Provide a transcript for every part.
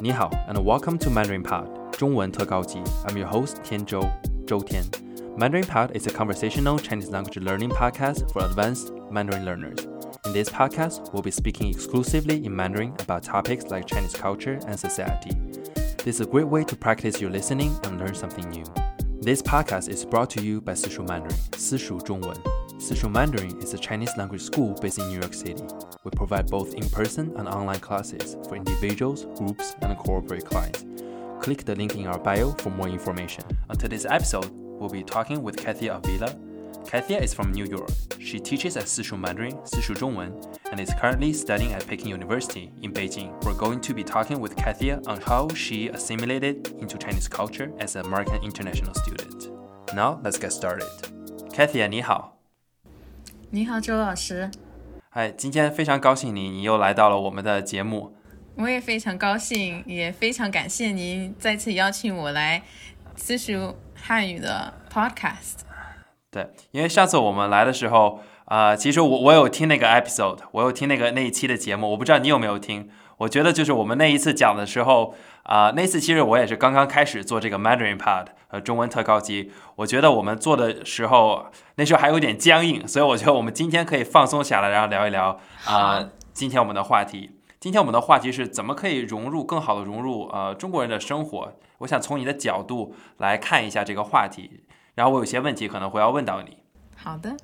你好，and welcome to Mandarin Pod 中文特高级。I'm your host 天周周天。Mandarin Pod is a conversational Chinese language learning podcast for advanced Mandarin learners. In this podcast, we'll be speaking exclusively in Mandarin about topics like Chinese culture and society. This is a great way to practice your listening and learn something new. This podcast is brought to you by Sishu Mandarin, Sishu 中文. Sishu Mandarin is a Chinese language school based in New York City. We provide both in-person and online classes for individuals, groups, and corporate clients. Click the link in our bio for more information. On today's episode, we'll be talking with Kathia Avila. Kathia is from New York. She teaches at Sishu Mandarin, Sishu 中文, and is currently studying at Peking University in Beijing. We're going to be talking with Kathia on how she assimilated into Chinese culture as an American international student. Now, let's get started. Kathia, 你好。你好，周老师。 嗨，今天非常高兴你，你又来到了我们的节目。我也非常高兴，也非常感谢您再次邀请我来私塾汉语的 podcast。对，因为上次我们来的时候，啊，其实我我有听那个 episode，我有听那个那一期的节目，我不知道你有没有听。我觉得就是我们那一次讲的时候，啊，那次其实我也是刚刚开始做这个 Mandarin Pod，呃，中文特高级。我觉得我们做的时候，那时候还有点僵硬，所以我觉得我们今天可以放松下来，然后聊一聊啊，今天我们的话题。今天我们的话题是怎么可以融入更好的融入呃中国人的生活。我想从你的角度来看一下这个话题，然后我有些问题可能会要问到你。好的。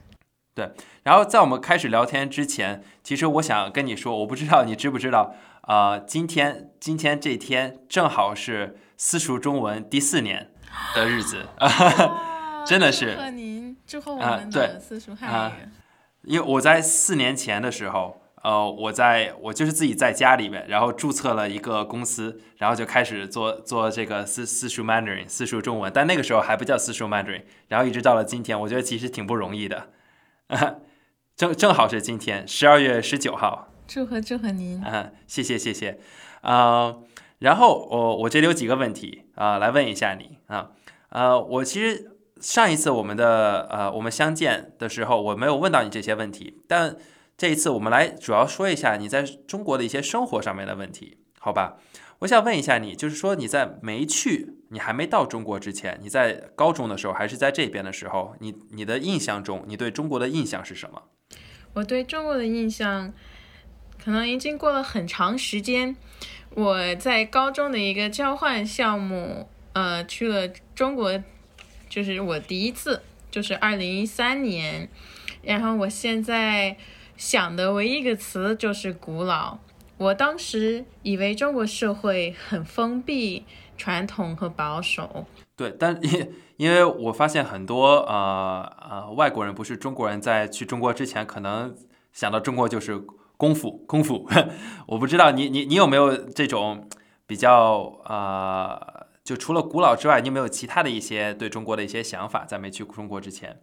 对，然后在我们开始聊天之前，其实我想跟你说，我不知道你知不知道。啊，今天今天这天正好是私塾中文第四年的日子，真的是。祝贺您，祝贺我们的私塾汉语。因为我在四年前的时候，呃，我在我就是自己在家里面，然后注册了一个公司，然后就开始做做这个私私塾 Mandarin 私塾中文，但那个时候还不叫私塾 Mandarin，然后一直到了今天，我觉得其实挺不容易的。正正好是今天，十二月十九号。祝贺祝贺您！嗯，谢谢谢谢，啊，然后我我这里有几个问题啊，来问一下你啊，呃，我其实上一次我们的呃我们相见的时候，我没有问到你这些问题，但这一次我们来主要说一下你在中国的一些生活上面的问题，好吧？我想问一下你，就是说你在没去，你还没到中国之前，你在高中的时候还是在这边的时候，你你的印象中，你对中国的印象是什么？我对中国的印象。可能已经过了很长时间，我在高中的一个交换项目，呃，去了中国，就是我第一次，就是二零一三年。然后我现在想的唯一一个词就是古老。我当时以为中国社会很封闭、传统和保守。对，但因因为我发现很多呃呃外国人，不是中国人，在去中国之前，可能想到中国就是。功夫，功夫，我不知道你你你有没有这种比较呃，就除了古老之外，你有没有其他的一些对中国的一些想法，在没去中国之前，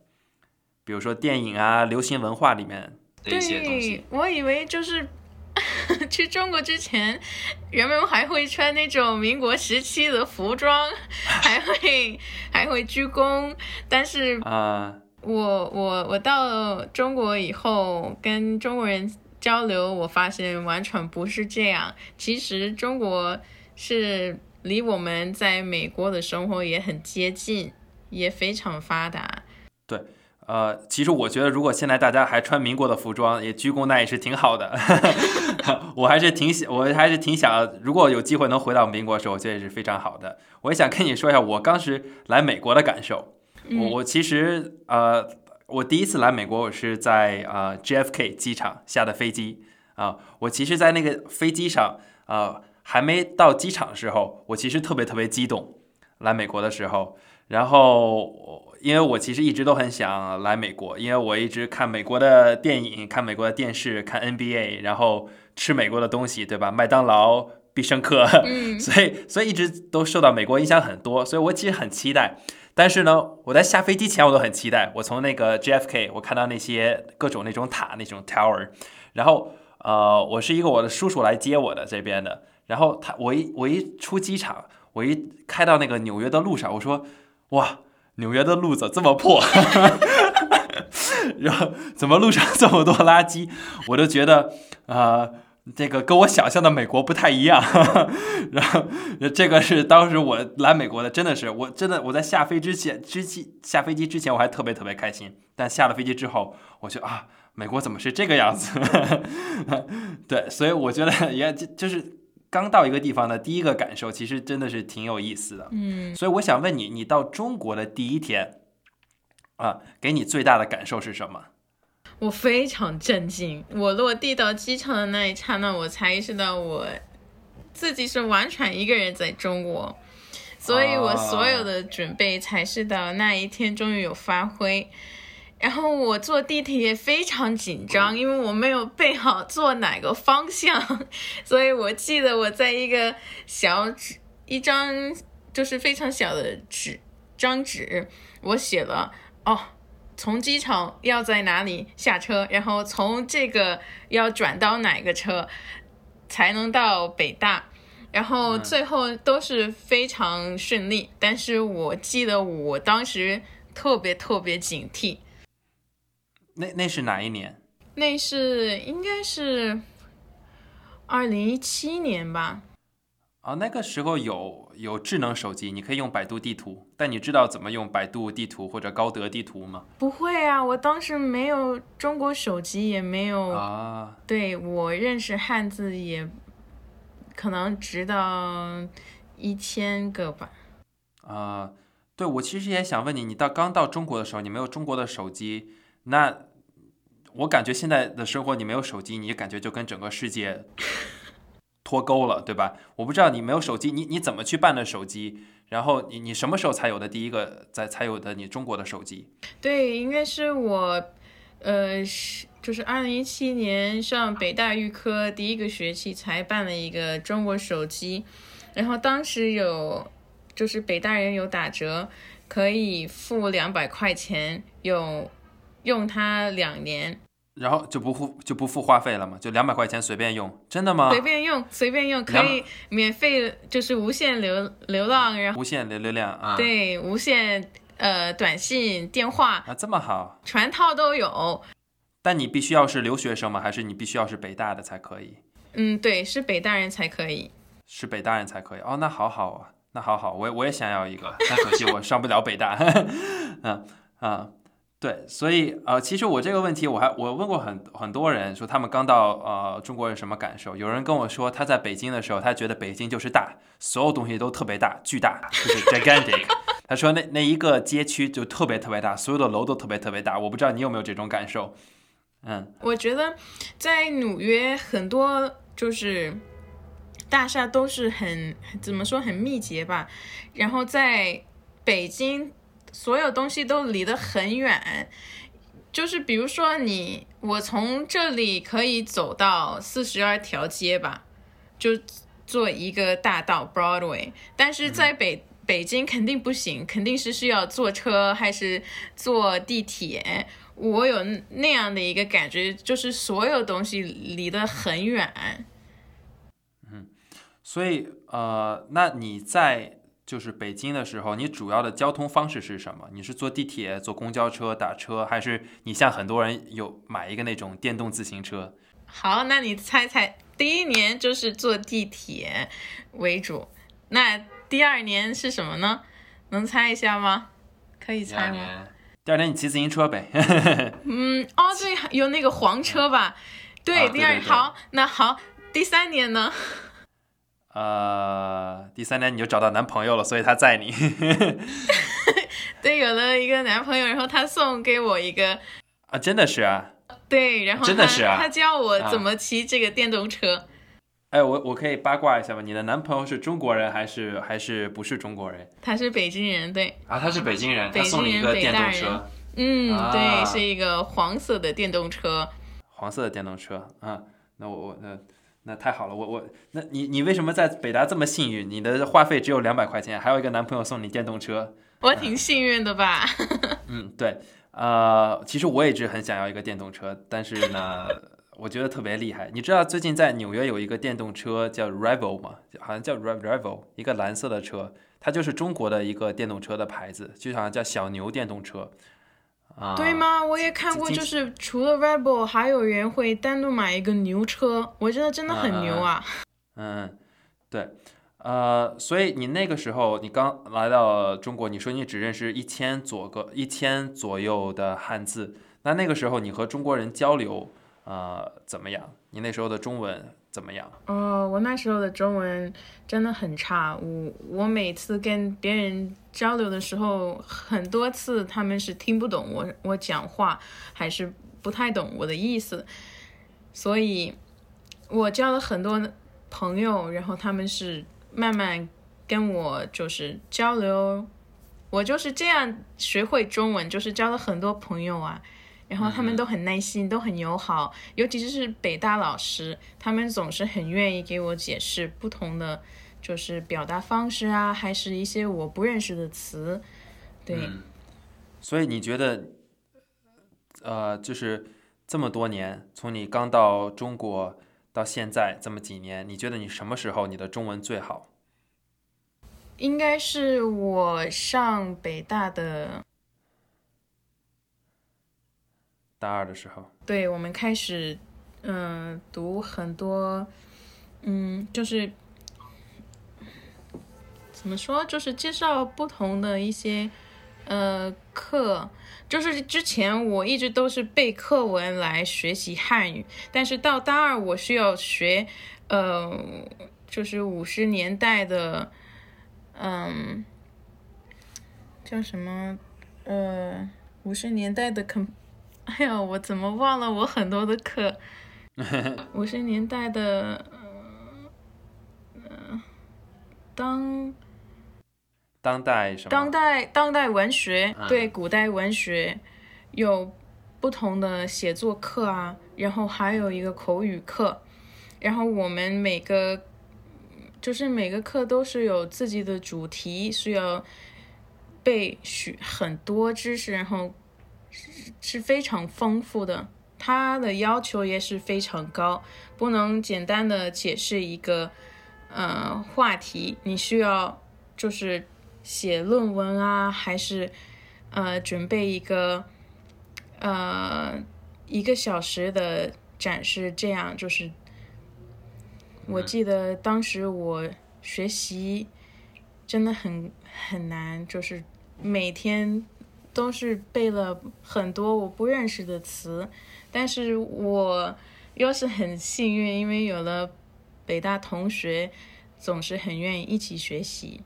比如说电影啊、流行文化里面的一些东西。我以为就是 去中国之前，人们还会穿那种民国时期的服装，还会还会鞠躬，但是啊，我我我到中国以后跟中国人。交流，我发现完全不是这样。其实中国是离我们在美国的生活也很接近，也非常发达。对，呃，其实我觉得，如果现在大家还穿民国的服装，也鞠躬，那也是挺好的。我还是挺想，我还是挺想，如果有机会能回到民国的时候，我觉得也是非常好的。我也想跟你说一下，我当时来美国的感受。我我其实呃。我第一次来美国，我是在啊 JFK 机场下的飞机啊。我其实，在那个飞机上啊，还没到机场的时候，我其实特别特别激动。来美国的时候，然后因为我其实一直都很想来美国，因为我一直看美国的电影、看美国的电视、看 NBA，然后吃美国的东西，对吧？麦当劳、必胜客，所以所以一直都受到美国影响很多，所以我其实很期待。但是呢，我在下飞机前我都很期待。我从那个 JFK，我看到那些各种那种塔那种 tower，然后呃，我是一个我的叔叔来接我的这边的。然后他我一我一出机场，我一开到那个纽约的路上，我说哇，纽约的路怎么这么破？然后怎么路上这么多垃圾？我都觉得啊，这个跟我想象的美国不太一样。然后这个是当时我来美国的，真的是我真的我在下飞之前之前下飞机之前我还特别特别开心，但下了飞机之后，我就啊，美国怎么是这个样子？对，所以我觉得也就就是刚到一个地方的第一个感受，其实真的是挺有意思的。嗯，所以我想问你，你到中国的第一天啊，给你最大的感受是什么？我非常震惊。我落地到机场的那一刹那，我才意识到我自己是完全一个人在中国，所以我所有的准备才是到那一天终于有发挥。然后我坐地铁也非常紧张，因为我没有备好坐哪个方向，所以我记得我在一个小纸一张就是非常小的纸张纸，我写了哦。从机场要在哪里下车，然后从这个要转到哪个车才能到北大，然后最后都是非常顺利。但是我记得我当时特别特别警惕。那那是哪一年？那是应该是二零一七年吧。啊，那个时候有有智能手机，你可以用百度地图。但你知道怎么用百度地图或者高德地图吗？不会啊，我当时没有中国手机，也没有啊。对我认识汉字也可能直到一千个吧。啊，对，我其实也想问你，你到刚到中国的时候，你没有中国的手机，那我感觉现在的生活，你没有手机，你感觉就跟整个世界。脱钩了，对吧？我不知道你没有手机，你你怎么去办的手机？然后你你什么时候才有的第一个在才有的你中国的手机？对，应该是我，呃，是就是二零一七年上北大预科第一个学期才办了一个中国手机，然后当时有就是北大人有打折，可以付两百块钱，有用它两年。然后就不付就不付话费了嘛？就两百块钱随便用，真的吗？随便用，随便用，可以免费，就是无限流流浪，然后无限流流量啊。对，无限呃短信、电话啊，这么好，全套都有。但你必须要是留学生吗？还是你必须要是北大的才可以？嗯，对，是北大人才可以。是北大人才可以哦，那好好啊，那好好，我我也想要一个，但可惜我上不了北大。嗯啊。对，所以呃，其实我这个问题，我还我问过很很多人，说他们刚到呃中国有什么感受？有人跟我说，他在北京的时候，他觉得北京就是大，所有东西都特别大，巨大，就是 gigantic。他说那那一个街区就特别特别大，所有的楼都特别特别大。我不知道你有没有这种感受？嗯，我觉得在纽约很多就是大厦都是很怎么说很密集吧，然后在北京。所有东西都离得很远，就是比如说你，我从这里可以走到四十二条街吧，就做一个大道 Broadway，但是在北北京肯定不行，肯定是需要坐车还是坐地铁。我有那样的一个感觉，就是所有东西离得很远。嗯，所以呃，那你在？就是北京的时候，你主要的交通方式是什么？你是坐地铁、坐公交车、打车，还是你像很多人有买一个那种电动自行车？好，那你猜猜，第一年就是坐地铁为主，那第二年是什么呢？能猜一下吗？可以猜吗？第二年你骑自行车呗。嗯，哦，对，有那个黄车吧？对，第二好，那好，第三年呢？呃，第三年你就找到男朋友了，所以他载你。对，有了一个男朋友，然后他送给我一个啊，真的是啊。对，然后真的是啊，他教我怎么骑这个电动车。哎，我我可以八卦一下吗？你的男朋友是中国人还是还是不是中国人？他是北京人，对。啊，他是北京人，北京人，北大人。嗯，对，是一个黄色的电动车。黄色的电动车，啊，那我我那。那太好了，我我，那你你为什么在北大这么幸运？你的话费只有两百块钱，还有一个男朋友送你电动车，我挺幸运的吧？嗯，对，呃，其实我也一直很想要一个电动车，但是呢，我觉得特别厉害。你知道最近在纽约有一个电动车叫 Rival 吗？好像叫 Rival，一个蓝色的车，它就是中国的一个电动车的牌子，就好像叫小牛电动车。啊，对？吗？我也看过，就是除了 Rebel，还有人会单独买一个牛车，我觉得真的很牛啊。嗯，对，呃，所以你那个时候你刚来到中国，你说你只认识一千左个一千左右的汉字，那那个时候你和中国人交流，呃，怎么样？你那时候的中文怎么样？哦，我那时候的中文真的很差，我我每次跟别人交流的时候，很多次他们是听不懂我我讲话，还是不太懂我的意思，所以我交了很多朋友，然后他们是慢慢跟我就是交流，我就是这样学会中文，就是交了很多朋友啊。然后他们都很耐心，都很友好，尤其是北大老师，他们总是很愿意给我解释不同的就是表达方式啊，还是一些我不认识的词。对，嗯所以你觉得，呃，就是这么多年，从你刚到中国到现在这么几年，你觉得你什么时候你的中文最好？应该是我上北大的，大二的时候。对我们开始，嗯、读很多，嗯，就是怎么说，就是介绍不同的一些呃课。就是之前我一直都是背课文来学习汉语，但是到大二我需要学，呃，就是五十年代的，嗯，叫什么，呃，五十年代的 com，哎呀，我怎么忘了我很多的课，五十年代的，呃，当。当代什么？当代当代文学嗯对古代文学有不同的写作课啊，然后还有一个口语课，然后我们每个就是每个课都是有自己的主题，需要背许很多知识，然后是是非常丰富的。它的要求也是非常高，不能简单的解释一个呃话题，你需要就是写论文啊，还是呃准备一个呃一个小时的展示，这样就是我记得当时我学习真的很很难，就是每天都是背了很多我不认识的词，但是我又是很幸运，因为有了北大同学，总是很愿意一起学习。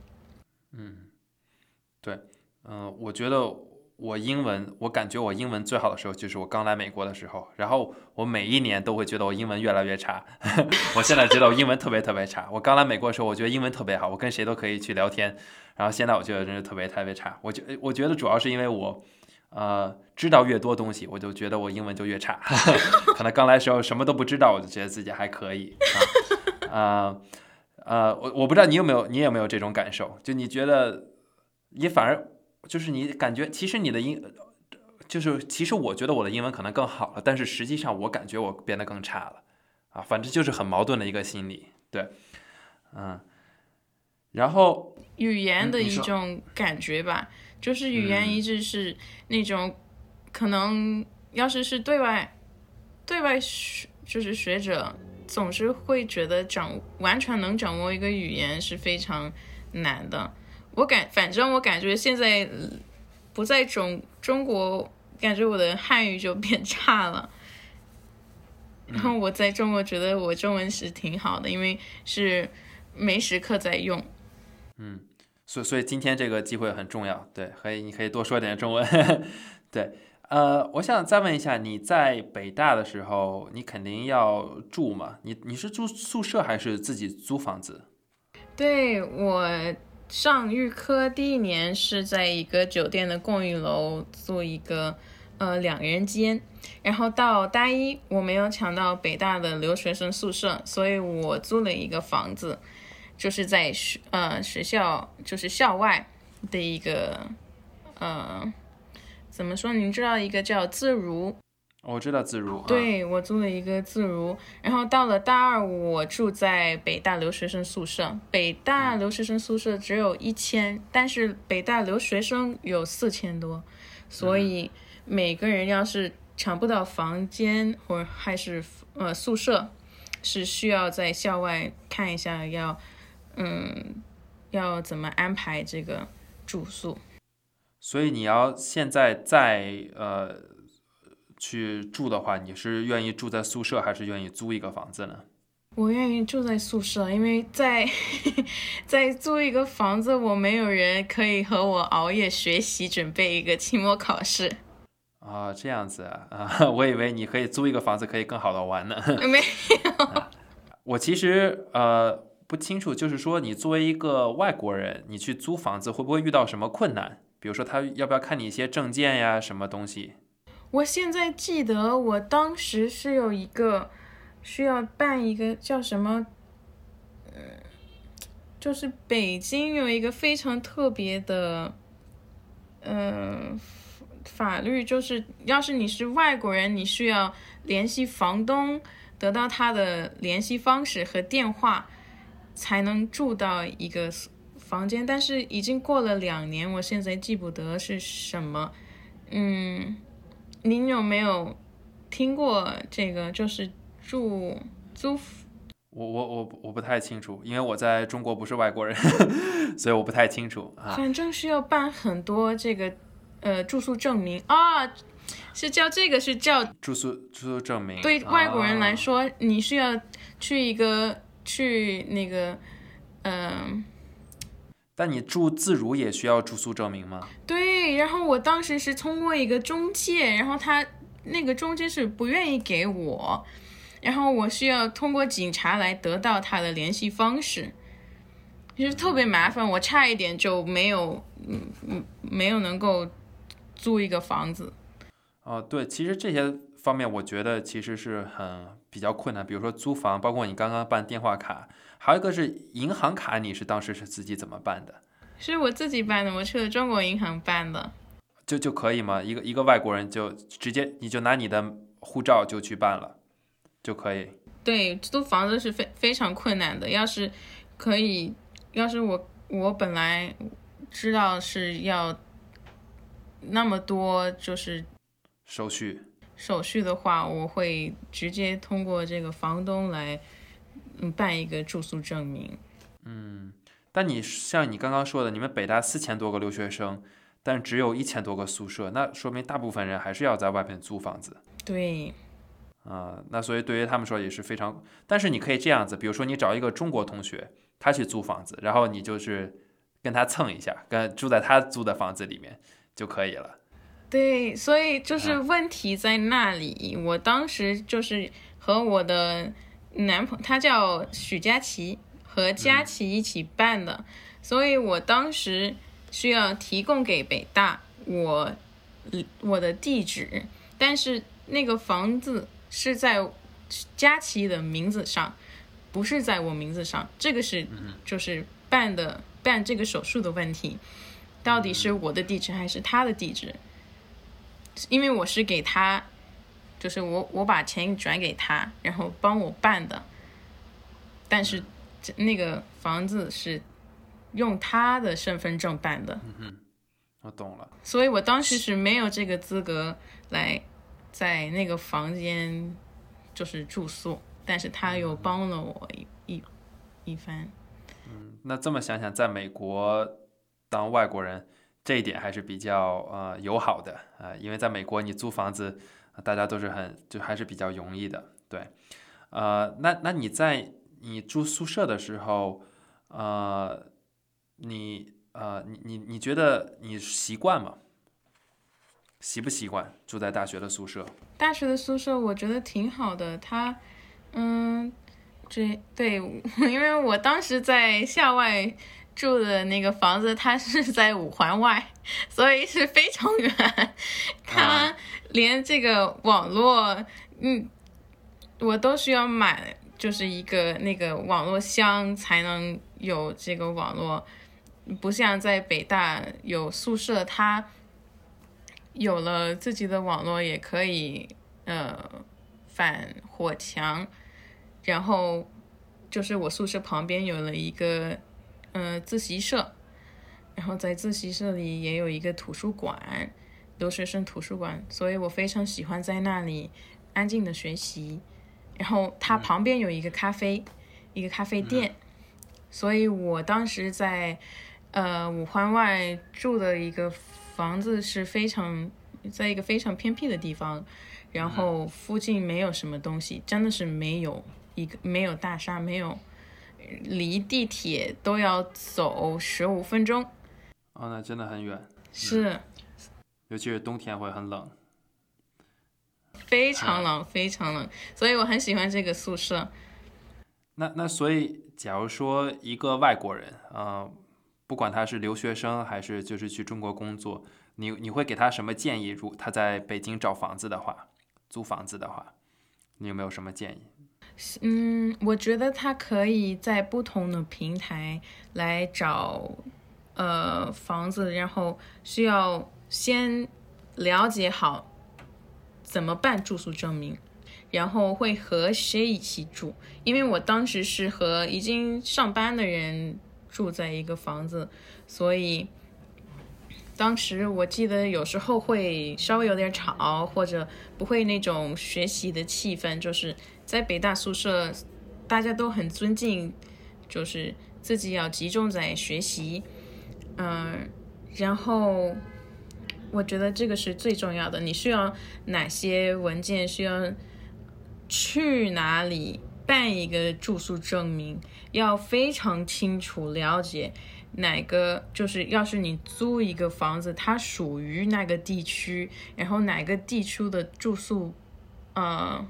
对，嗯、我觉得我英文，我感觉我英文最好的时候就是我刚来美国的时候，然后我每一年都会觉得我英文越来越差。我现在觉得我英文特别特别差。我刚来美国的时候，我觉得英文特别好，我跟谁都可以去聊天，然后现在我觉得真是特别特别差。我觉我觉得主要是因为我。呃，知道越多东西，我就觉得我英文就越差。可能刚来时候什么都不知道，我就觉得自己还可以。啊，呃，呃，我我不知道你有没有，你有没有这种感受？就你觉得你反而就是你感觉，其实你的英，就是其实我觉得我的英文可能更好了，但是实际上我感觉我变得更差了，啊，反正就是很矛盾的一个心理，对，嗯，然后语言的一种感觉吧，就是语言嗯一直是那种，可能要是是对外，对外学就是学者总是会觉得掌完全能掌握一个语言是非常难的。我感反正我感觉现在呃不在中中国，感觉我的汉语就变差了。然后我在中国觉得我中文是挺好的，因为是没时刻在用。嗯所以所以今天这个机会很重要，对，可以你可以多说点中文，对，呃，我想再问一下，你在北大的时候，你肯定要住嘛？你你是住宿舍还是自己租房子？对我上预科第一年是在一个酒店的公寓楼做一个呃两人间，然后到大一我没有抢到北大的留学生宿舍，所以我租了一个房子，就是在学呃学校就是校外的一个呃怎么说？您知道一个叫自如我知道自如，啊，对我租了一个自如，然后到了大二，我住在北大留学生宿舍。北大留学生宿舍只有一千，但是北大留学生有四千多，所以每个人要是抢不到房间或还是呃宿舍，是需要在校外看一下要嗯要怎么安排这个住宿。所以你要现在在呃去住的话，你是愿意住在宿舍，还是愿意租一个房子呢？我愿意住在宿舍，因为在 在租一个房子，我没有人可以和我熬夜学习，准备一个期末考试。啊，这样子啊，啊，我以为你可以租一个房子，可以更好的玩呢。没有，我其实呃不清楚，就是说你作为一个外国人，你去租房子会不会遇到什么困难？比如说他要不要看你一些证件呀，什么东西？我现在记得我当时是有一个需要办一个叫什么，嗯，就是北京有一个非常特别的，嗯、法律，就是要是你是外国人，你需要联系房东，得到他的联系方式和电话，才能住到一个房间。但是已经过了两年，我现在记不得是什么。嗯，您有没有听过这个？就是住租我我我我不太清楚，因为我在中国不是外国人，所以我不太清楚啊。反正需要办很多这个呃住宿证明啊，是叫这个是叫住宿住宿证明对外国人来啊说，你是要去一个去那个嗯、但你住自如也需要住宿证明吗？对，然后我当时是通过一个中介，然后他那个中介是不愿意给我，然后我需要通过警察来得到他的联系方式，就是特别麻烦，我差一点就没有，嗯嗯，没有能够租一个房子。哦，对，其实这些方面我觉得其实是很比较困难，比如说租房，包括你刚刚办电话卡，还有一个是银行卡，你是当时是自己怎么办的？是我自己办的，我去了中国银行办的。就就可以吗？一个一个外国人就直接你就拿你的护照就去办了，就可以。对，租房子是非非常困难的。要是可以，要是我我本来知道是要那么多就是手续手续的话，我会直接通过这个房东来嗯办一个住宿证明。嗯但你像你刚刚说的，你们北大四千多个留学生，但只有一千多个宿舍，那说明大部分人还是要在外面租房子对，啊、那所以对于他们说也是非常，但是你可以这样子，比如说你找一个中国同学，他去租房子，然后你就是跟他蹭一下，跟住在他租的房子里面就可以了。对，所以就是啊问题在那里。我当时就是和我的男朋他叫许佳琪，和佳琪一起办的，所以我当时需要提供给北大我我的地址，但是那个房子是在佳琪的名字上，不是在我名字上，这个是就是办的办这个手术的问题，到底是我的地址还是他的地址？因为我是给他，就是我我把钱转给他，然后帮我办的，但是这那个房子是用他的身份证办的，嗯我懂了。所以我当时是没有这个资格来在那个房间就是住宿，但是他又帮了我一一一番。嗯那这么想想，在美国当外国人这一点还是比较呃友好的啊、呃因为在美国你租房子，呃大家都是很就还是比较容易的，对。呃，那那你在你住宿舍的时候，呃，你呃你你你觉得你习惯吗？习不习惯住在大学的宿舍？大学的宿舍我觉得挺好的，它，嗯，这对，因为我当时在校外住的那个房子，它是 在五环外，所以是非常远，它连这个网络，嗯，我都需要买，就是一个那个网络箱才能有这个网络，不像在北大有宿舍，它。有了自己的网络，也可以呃反火墙，然后就是我宿舍旁边有了一个呃自习社，然后在自习社里也有一个图书馆，留学生图书馆，所以我非常喜欢在那里安静的学习。然后它旁边有一个咖啡，一个咖啡店，所以我当时在呃五环外住的一个房子是非常在一个非常偏僻的地方，然后附近没有什么东西，真的是没有一个没有大厦，没有离地铁都要走十五分钟。哦，那真的很远，是尤其是冬天会很冷。非常冷，非常冷，所以我很喜欢这个宿舍。那那所以，假如说一个外国人，呃，不管他是留学生还是就是去中国工作，你你会给他什么建议？如他在北京找房子的话，租房子的话，你有没有什么建议？嗯，我觉得他可以在不同的平台来找呃房子，然后需要先了解好怎么办住宿证明，然后会和谁一起住。因为我当时是和已经上班的人住在一个房子，所以当时我记得有时候会稍微有点吵，或者不会那种学习的气氛，就是在北大宿舍，大家都很尊敬，就是自己要集中在学习，嗯，然后我觉得这个是最重要的。你需要哪些文件？需要去哪里办一个住宿证明？要非常清楚了解哪个，就是要是你租一个房子，它属于那个地区，然后哪个地区的住宿，呃，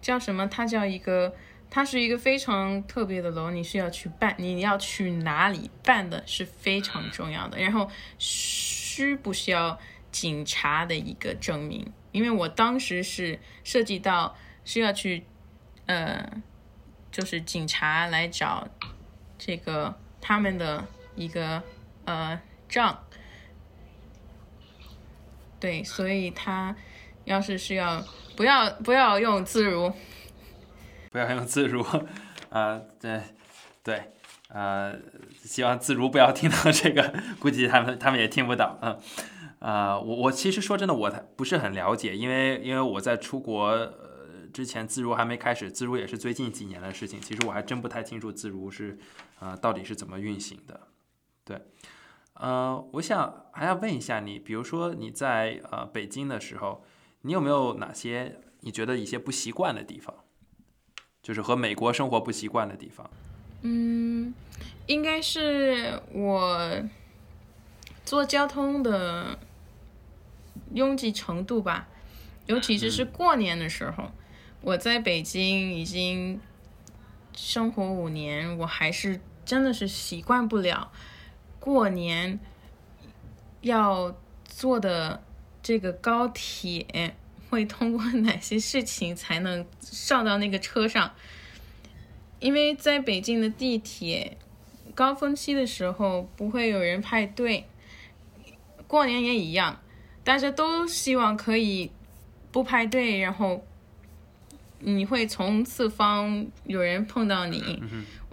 叫什么？它叫一个，它是一个非常特别的楼，你是要去办，你要去哪里办的是非常重要的。然后需不需要警察的一个证明？因为我当时是涉及到是要去，呃，就是警察来找这个他们的一个呃账，对，所以他要是是要不要不要用自如，不要用自如，啊，对，对，呃，希望自如不要听到这个，估计他们他们也听不到，嗯，啊，我我其实说真的，我不是很了解，因为因为我在出国呃之前，自如还没开始，自如也是最近几年的事情，其实我还真不太清楚自如是啊、到底是怎么运行的，对，呃，我想还要问一下你，比如说你在呃北京的时候，你有没有哪些你觉得一些不习惯的地方？就是和美国生活不习惯的地方。嗯，应该是我坐交通的拥挤程度吧，尤其是是过年的时候，我在北京已经生活五年，我还是真的是习惯不了过年要坐的这个高铁会通过哪些事情才能上到那个车上。因为在北京的地铁高峰期的时候不会有人排队，过年也一样，大家都希望可以不排队，然后你会从四方有人碰到你。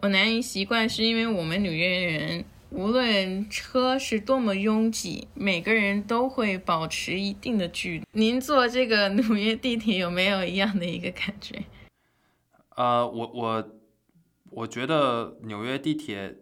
我难以习惯，是因为我们纽约人无论车是多么拥挤，每个人都会保持一定的距离。您坐这个纽约地铁有没有一样的一个感觉？呃，我我我觉得纽约地铁，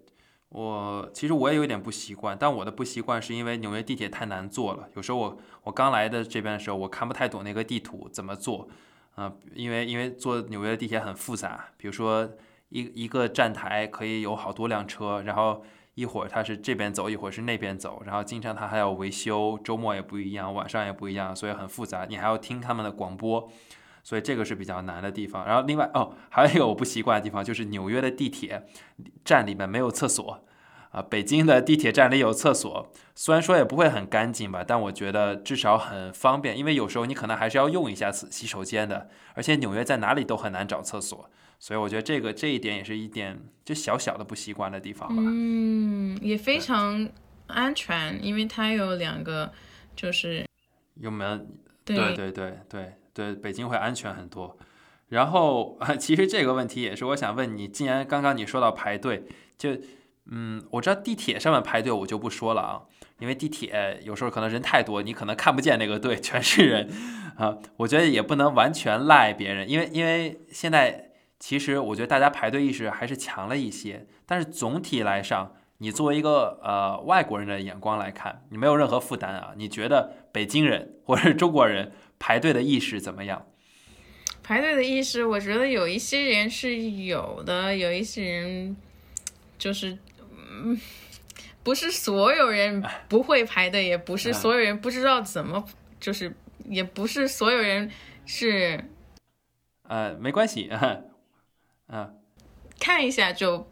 我其实我也有点不习惯，但我的不习惯是因为纽约地铁太难坐了。有时候我我刚来的这边的时候，我看不太懂那个地图怎么坐，啊、因为因为坐纽约的地铁很复杂，比如说一一个站台可以有好多辆车，然后一会儿它是这边走，一会儿是那边走，然后经常它还要维修，周末也不一样，晚上也不一样，所以很复杂，你还要听他们的广播。所以这个是比较难的地方。然后另外哦，还有一个我不习惯的地方就是纽约的地铁站里面没有厕所啊。北京的地铁站里有厕所，虽然说也不会很干净吧，但我觉得至少很方便，因为有时候你可能还是要用一下洗洗手间的。而且纽约在哪里都很难找厕所，所以我觉得这个这一点也是一点就小小的不习惯的地方吧。嗯，也非常安全，因为它有两个，就是有门对对对对对对，北京会安全很多。然后啊，其实这个问题也是我想问你，既然刚刚你说到排队，就嗯，我知道地铁上面排队我就不说了啊，因为地铁有时候可能人太多，你可能看不见那个队全是人 啊。我觉得也不能完全赖别人，因为因为现在其实我觉得大家排队意识还是强了一些，但是总体来上，你作为一个呃外国人的眼光来看，你没有任何负担啊。你觉得北京人或者是中国人排队的意识怎么样？排队的意识，我觉得有一些人是有的，有一些人就是。嗯，不是所有人不会排队，也不是所有人不知道怎么，就是也不是所有人是，呃，没关系，嗯，看一下就，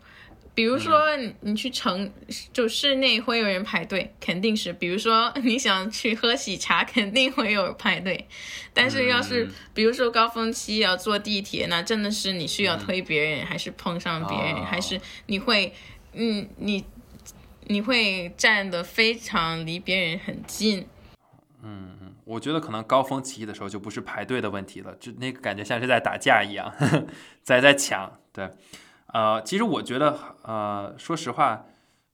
比如说你去城，就室内会有人排队，肯定是，比如说你想去喝喜茶，肯定会有排队，但是要是比如说高峰期要坐地铁，那真的是你需要推别人，还是碰上别人，还是你会。嗯，你你会站得非常离别人很近。我觉得可能高峰期的时候就不是排队的问题了，就那个感觉像是在打架一样，在在抢。对，呃，其实我觉得，呃，说实话，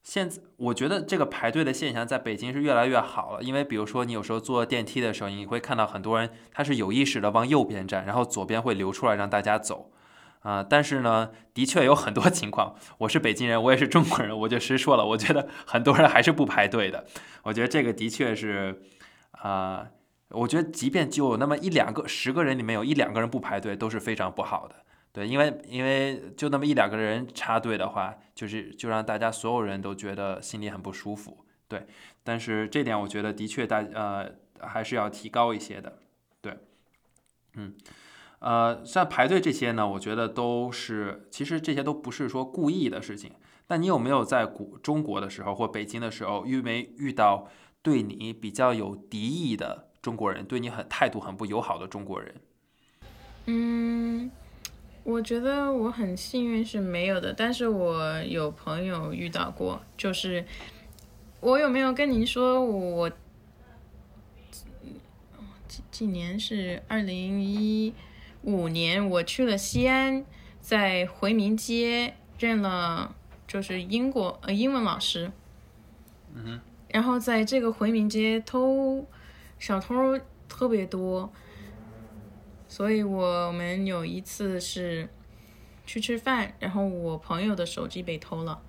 现在我觉得这个排队的现象在北京是越来越好了，因为比如说你有时候坐电梯的时候，你会看到很多人他是有意识的往右边站，然后左边会留出来让大家走。啊，但是呢，的确有很多 情况。我是北京人，我也是中国人，我就实说了，我觉得很多人还是不排队的。我觉得这个的确是，啊，我觉得即便就那么一两个，十个人里面有一两个人不排队，都是非常不好的。对，因为因为就那么一两个人插队的话，就是就让大家所有人都觉得心里很不舒服。对，但是这点我觉得的确大呃还是要提高一些的。对，嗯。呃，像排队这些呢，我觉得都是，其实这些都不是说故意的事情。但你有没有在古中国的时候或北京的时候，遇没遇到对你比较有敌意的中国人，对你很态度很不友好的中国人？嗯，我觉得我很幸运是没有的，但是我有朋友遇到过，就是我有没有跟您说我几几年是二零一。五年，我去了西安，在回民街认了，就是英国呃英文老师。嗯然后在这个回民街偷小偷特别多，所以我们有一次是去吃饭，然后我朋友的手机被偷了。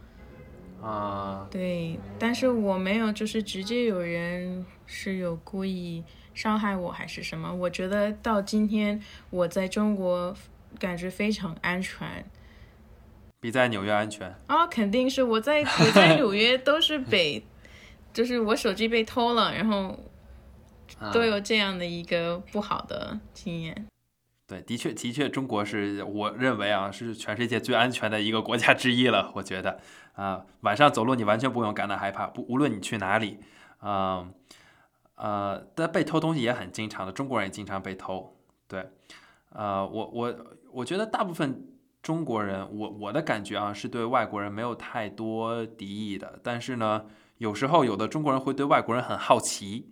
啊。对，但是我没有，就是直接有人是有故意。伤害我还是什么？我觉得到今天我在中国感觉非常安全，比在纽约安全啊！肯定是我在我在纽约都是被，就是我手机被偷了，然后都有这样的一个不好的经验。对，的确的确，中国是我认为啊是全世界最安全的一个国家之一了。我觉得啊，晚上走路你完全不用感到害怕，不无论你去哪里啊。呃，但被偷东西也很经常的，中国人也经常被偷。对，呃，我我我觉得大部分中国人，我我的感觉啊，是对外国人没有太多敌意的。但是呢，有时候有的中国人会对外国人很好奇。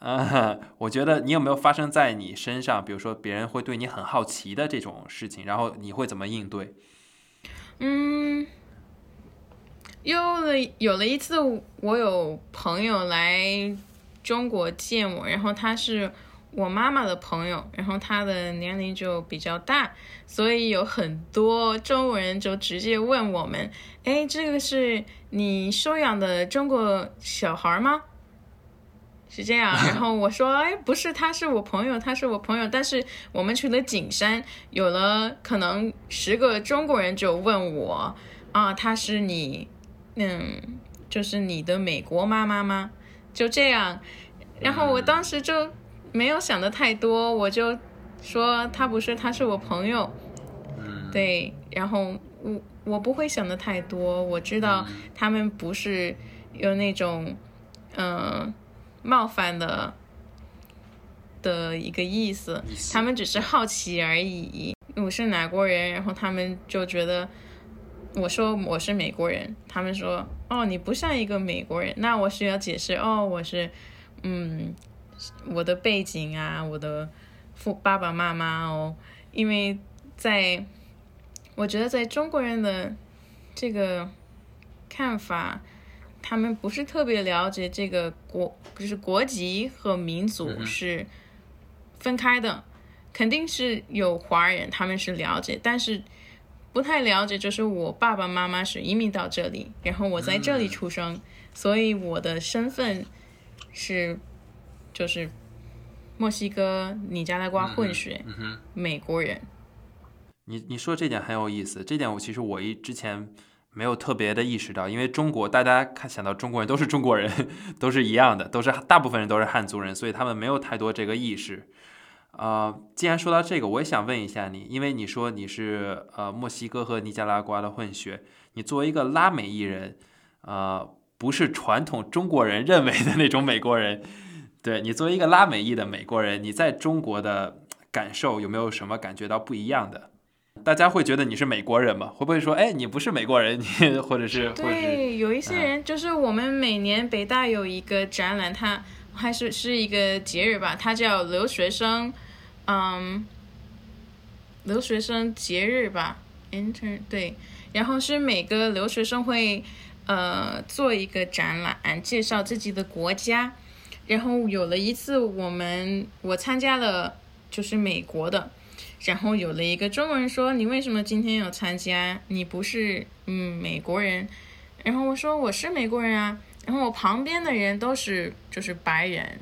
嗯，啊，我觉得你有没有发生在你身上？比如说别人会对你很好奇的这种事情，然后你会怎么应对？嗯，有了有了一次，我有朋友来。中国见我，然后他是我妈妈的朋友，然后他的年龄就比较大，所以有很多中国人就直接问我们：“哎，这个是你收养的中国小孩吗？”是这样，然后我说：“哎，不是，他是我朋友，他是我朋友。”但是我们去了景山，有了可能十个中国人就问我：“啊，他是你，嗯，就是你的美国妈妈吗？”就这样，然后我当时就没有想的太多，我就说他不是，他是我朋友。嗯，对，然后我我不会想的太多，我知道他们不是有那种嗯冒犯的的一个意思，他们只是好奇而已。我是哪国人，然后他们就觉得。我说我是美国人，他们说哦你不像一个美国人，那我需要解释哦我是，嗯，我的背景啊，我的父爸爸妈妈哦，因为在，我觉得在中国人的这个看法，他们不是特别了解这个国，就是国籍和民族是分开的。肯定是有华人，他们是了解，但是不太了解。就是我爸爸妈妈是移民到这里，然后我在这里出生，所以我的身份是就是墨西哥尼加拉瓜混血美国人。你你说这点很有意思，这点我其实我一之前没有特别的意识到，因为中国大家看想到中国人都是中国人，都是一样的，都是大部分人都是汉族人，所以他们没有太多这个意识。啊，既然说到这个，我也想问一下你，因为你说你是呃墨西哥和尼加拉瓜的混血，你作为一个拉美裔人，啊，不是传统中国人认为的那种美国人，对你作为一个拉美裔的美国人，你在中国的感受有没有什么感觉到不一样的？大家会觉得你是美国人吗？会不会说，哎，你不是美国人，你或者是？对，有一些人就是我们每年北大有一个展览，它。还是是一个节日吧，它叫留学生，嗯，留学生节日吧，intern 对，然后是每个留学生会呃做一个展览，介绍自己的国家，然后有了一次我们我参加了就是美国的，然后有了一个中国人说你为什么今天要参加？你不是嗯美国人？然后我说我是美国人啊。然后我旁边的人都是就是白人，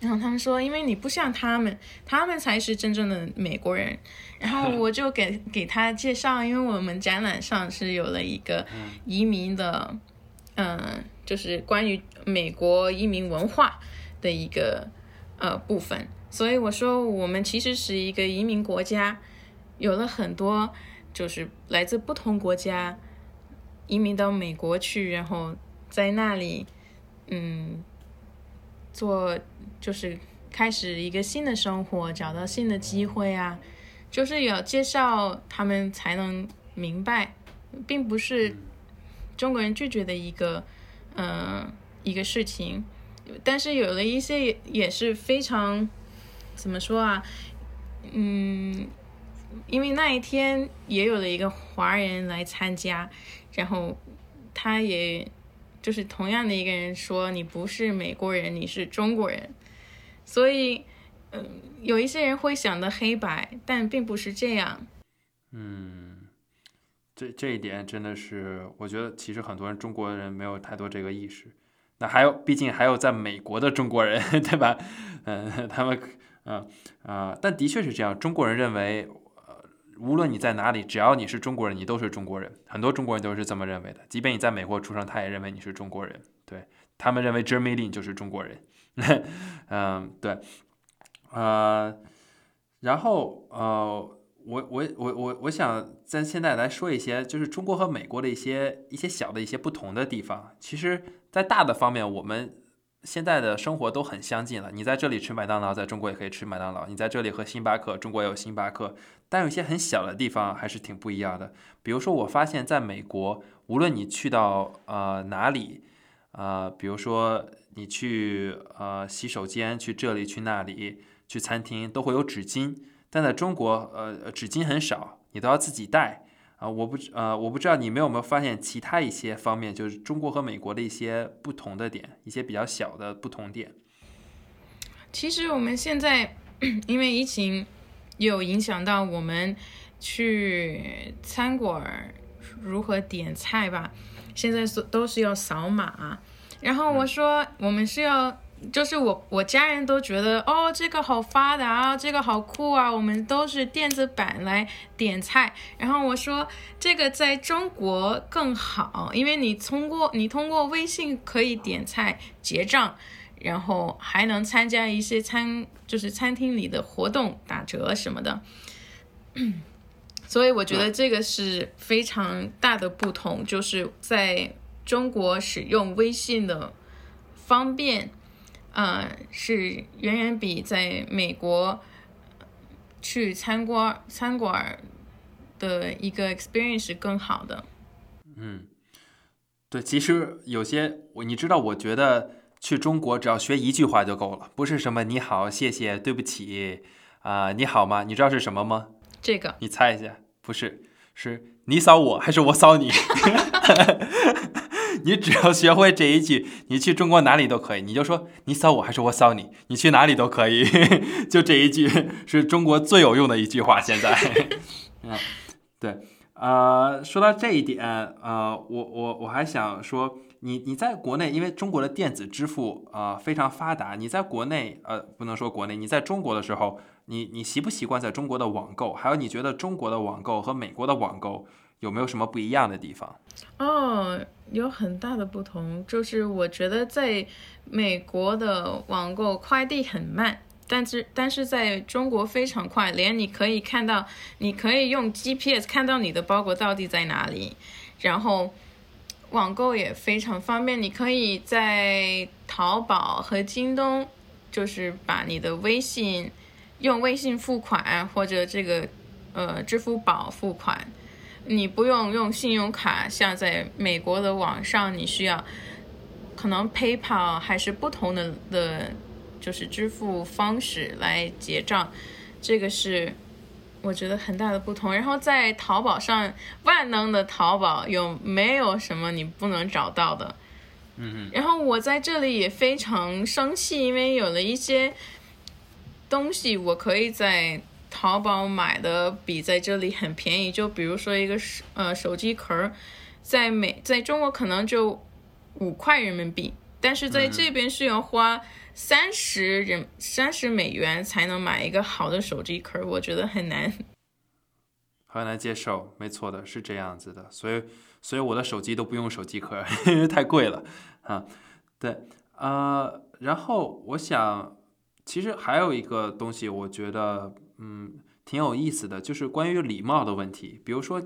然后他们说，因为你不像他们，他们才是真正的美国人。然后我就给给他介绍，因为我们展览上是有了一个移民的，嗯，就是关于美国移民文化的一个呃部分。所以我说，我们其实是一个移民国家，有了很多就是来自不同国家移民到美国去，然后。在那里，嗯，做就是开始一个新的生活，找到新的机会啊，就是有介绍他们才能明白，并不是中国人拒绝的一个，嗯，一个事情。但是有了一些也是非常怎么说啊，嗯，因为那一天也有了一个华人来参加，然后他也。就是同样的一个人说你不是美国人，你是中国人，所以，嗯，有一些人会想的黑白，但并不是这样。嗯，这这一点真的是，我觉得其实很多人中国人没有太多这个意识。那还有，毕竟还有在美国的中国人，对吧？嗯，他们，嗯啊，但的确是这样，中国人认为。无论你在哪里，只要你是中国人，你都是中国人。很多中国人都是这么认为的。即便你在美国出生，他也认为你是中国人。对他们认为 j e r m y Lin 就是中国人。嗯，对，呃，然后呃，我我我我我想在现在来说一些，就是中国和美国的一些一些小的一些不同的地方。其实，在大的方面，我们。现在的生活都很相近了。你在这里吃麦当劳，在中国也可以吃麦当劳；你在这里喝星巴克，中国有星巴克。但有些很小的地方还是挺不一样的。比如说，我发现在美国，无论你去到呃哪里，呃，比如说你去呃洗手间，去这里去那里，去餐厅，都会有纸巾。但在中国，呃，纸巾很少，你都要自己带。啊，我不知呃，我不知道你们有没有发现其他一些方面，就是中国和美国的一些不同的点，一些比较小的不同点。其实我们现在 因为疫情有影响到我们去餐馆如何点菜吧，现在是都是要扫码，然后我说我们是要。就是我，我家人都觉得哦，这个好发达啊，这个好酷啊。我们都是电子版来点菜，然后我说这个在中国更好，因为你通过你通过微信可以点菜结账，然后还能参加一些餐就是餐厅里的活动打折什么的。所以我觉得这个是非常大的不同，就是在中国使用微信的方便。嗯，是远远比在美国去餐馆餐馆的一个 experience 更好的。嗯，对，其实有些我你知道，我觉得去中国只要学一句话就够了，不是什么你好、谢谢、对不起啊，你好吗？你知道是什么吗？这个，你猜一下，不是，是你扫我还是我扫你？你只要学会这一句，你去中国哪里都可以。你就说你扫我还是我扫你，你去哪里都可以。就这一句是中国最有用的一句话。现在，嗯，对，呃，说到这一点，呃，我我我还想说，你你在国内，因为中国的电子支付啊非常发达，你在国内，呃，不能说国内，你在中国的时候，你你习不习惯在中国的网购？还有你觉得中国的网购和美国的网购？有没有什么不一样的地方？哦，有很大的不同。就是我觉得在美国的网购快递很慢，但是但是在中国非常快，连你可以看到，你可以用 GPS 看到你的包裹到底在哪里。然后网购也非常方便，你可以在淘宝和京东，就是把你的微信用微信付款或者这个呃支付宝付款。你不用用信用卡，像在美国的网上，你需要可能 PayPal 还是不同的的，就是支付方式来结账，这个是我觉得很大的不同。然后在淘宝上，万能的淘宝有没有什么你不能找到的？嗯然后我在这里也非常生气，因为有了一些东西，我可以在。淘宝买的比在这里很便宜，就比如说一个手呃手机壳，在美在中国可能就五块人民币，但是在这边是要花三十人三十美元才能买一个好的手机壳，我觉得很难，很难接受。没错的，是这样子的，所以所以我的手机都不用手机壳，因为太贵了啊。对啊，然后我想，其实还有一个东西，我觉得。嗯，挺有意思的，就是关于礼貌的问题。比如说，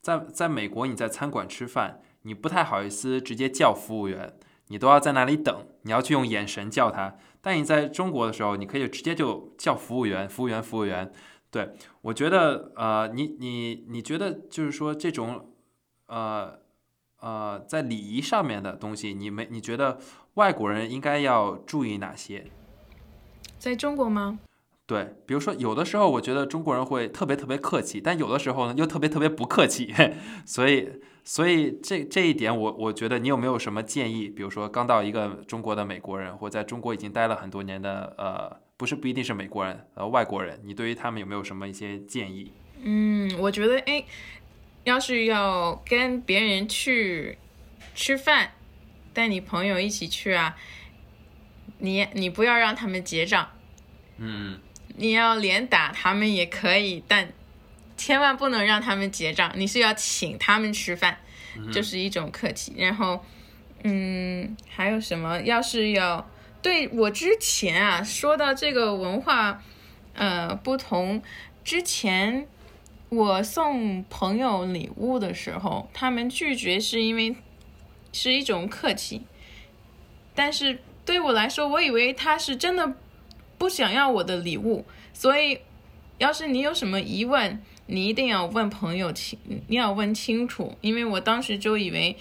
在在美国，你在餐馆吃饭，你不太好意思直接叫服务员，你都要在那里等，你要去用眼神叫他。但你在中国的时候，你可以直接就叫服务员，服务员，服务员。对我觉得，呃，你你你觉得就是说这种，呃呃，在礼仪上面的东西，你没你觉得外国人应该要注意哪些？在中国吗？对，比如说有的时候我觉得中国人会特别特别客气，但有的时候呢又特别特别不客气，所以所以这这一点我我觉得你有没有什么建议？比如说刚到一个中国的美国人，或在中国已经待了很多年的呃，不是不一定是美国人，呃外国人，你对于他们有没有什么一些建议？嗯，我觉得哎，要是要跟别人去吃饭，带你朋友一起去啊，你你不要让他们结账，嗯。你要连打他们也可以，但千万不能让他们结账。你是要请他们吃饭，就是一种客气。然后，嗯，还有什么？要是要对我之前啊，说到这个文化，呃，不同之前，我送朋友礼物的时候，他们拒绝是因为是一种客气，但是对我来说，我以为他是真的。不想要我的礼物，所以要是你有什么疑问，你一定要问朋友清，你要问清楚，因为我当时就以为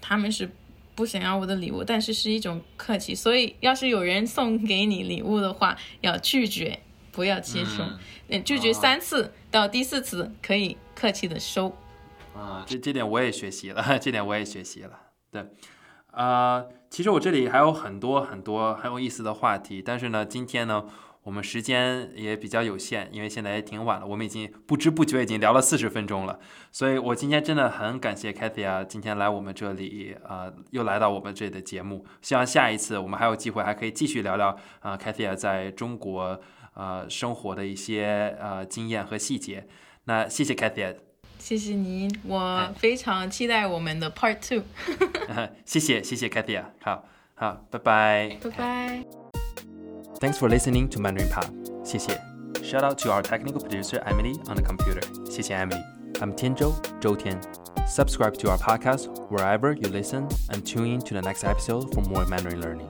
他们是不想要我的礼物，但是是一种客气，所以要是有人送给你礼物的话，要拒绝，不要接受，嗯，拒绝三次到第四次可以客气的收。啊，这这点我也学习了，这点我也学习了，对。啊，其实我这里还有很多很多很有意思的话题，但是呢，今天呢，我们时间也比较有限，因为现在也挺晚了，我们已经不知不觉已经聊了四十分钟了，所以我今天真的很感谢 Kathy 啊，今天来我们这里啊，又来到我们这里的节目，希望下一次我们还有机会还可以继续聊聊啊，Kathy 在中国啊生活的一些呃经验和细节，那谢谢 Kathy。谢谢您，我非常期待我们的 Part Two。谢谢谢谢 Kathy 啊，好好，拜拜，拜拜。Thanks for listening to Mandarin Pop，谢谢。Shout out to our technical producer Emily on the computer，谢谢 Emily。I'm Tianzhou 周天。Subscribe to our podcast wherever you listen and tune in to the next episode for more Mandarin learning.